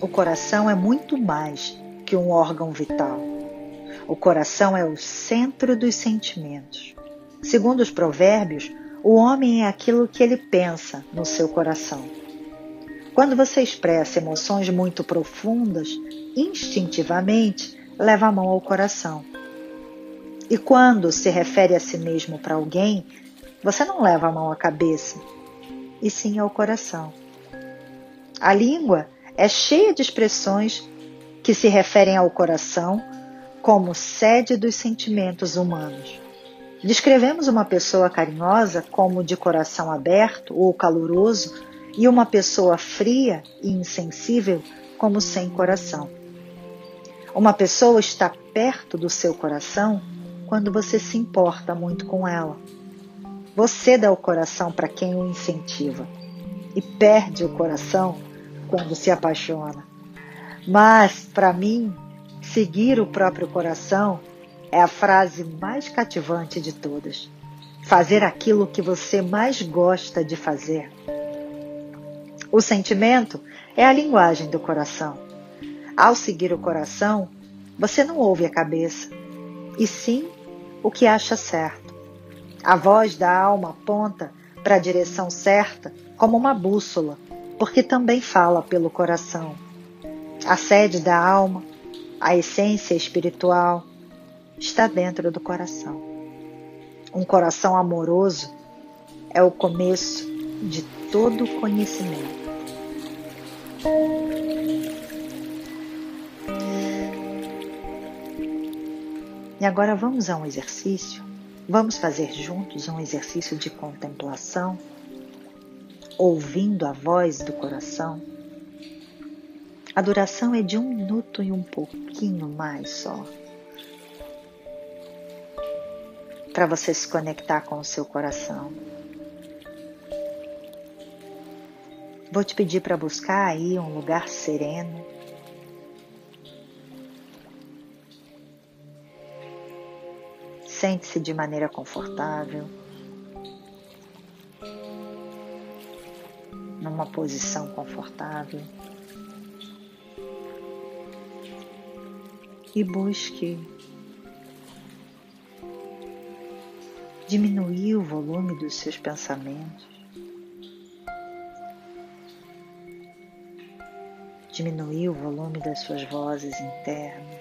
O coração é muito mais que um órgão vital. O coração é o centro dos sentimentos. Segundo os provérbios, o homem é aquilo que ele pensa no seu coração. Quando você expressa emoções muito profundas, instintivamente leva a mão ao coração. E quando se refere a si mesmo para alguém, você não leva a mão à cabeça, e sim ao coração. A língua é cheia de expressões que se referem ao coração como sede dos sentimentos humanos. Descrevemos uma pessoa carinhosa como de coração aberto ou caloroso e uma pessoa fria e insensível como sem coração. Uma pessoa está perto do seu coração quando você se importa muito com ela. Você dá o coração para quem o incentiva e perde o coração quando se apaixona. Mas, para mim, seguir o próprio coração é a frase mais cativante de todas. Fazer aquilo que você mais gosta de fazer. O sentimento é a linguagem do coração. Ao seguir o coração, você não ouve a cabeça, e sim o que acha certo. A voz da alma aponta para a direção certa como uma bússola, porque também fala pelo coração. A sede da alma, a essência espiritual, está dentro do coração. Um coração amoroso é o começo de todo conhecimento. E agora vamos a um exercício. Vamos fazer juntos um exercício de contemplação, ouvindo a voz do coração. A duração é de um minuto e um pouquinho mais só. Para você se conectar com o seu coração. Vou te pedir para buscar aí um lugar sereno. Sente-se de maneira confortável. Numa posição confortável. E busque diminuir o volume dos seus pensamentos. diminuir o volume das suas vozes internas.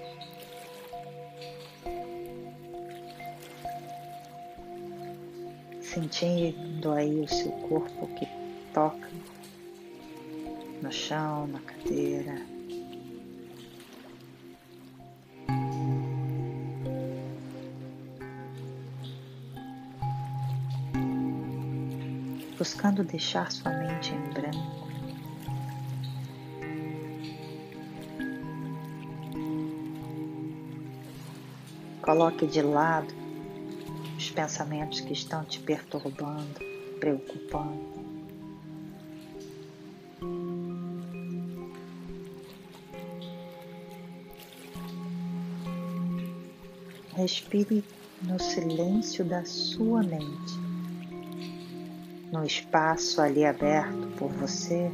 Sentindo aí o seu corpo que toca no chão, na cadeira. Buscando deixar sua mente em branco. Coloque de lado os pensamentos que estão te perturbando, preocupando. Respire no silêncio da sua mente, no espaço ali aberto por você.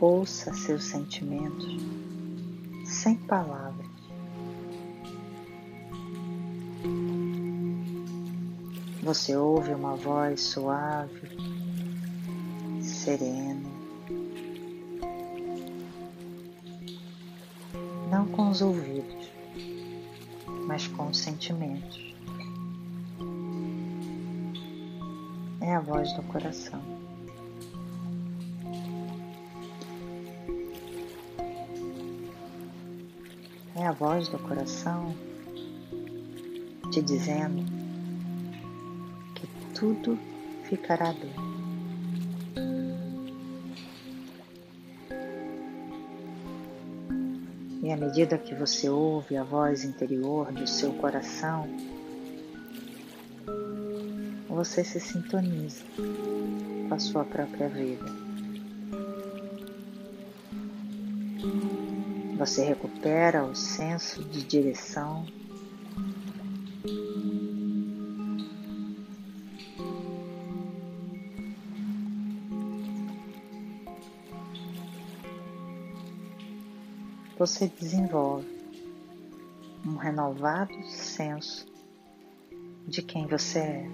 Ouça seus sentimentos sem palavras. Você ouve uma voz suave, serena, não com os ouvidos, mas com os sentimentos. É a voz do coração. É a voz do coração te dizendo tudo ficará bem. E à medida que você ouve a voz interior do seu coração, você se sintoniza com a sua própria vida. Você recupera o senso de direção. Você desenvolve um renovado senso de quem você é.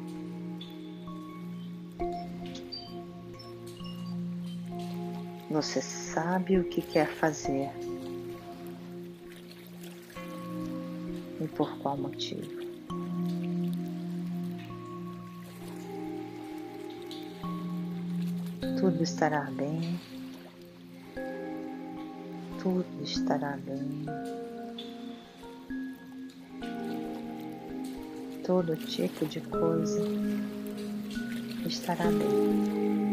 Você sabe o que quer fazer e por qual motivo. Tudo estará bem, tudo estará bem. Todo tipo de coisa estará bem.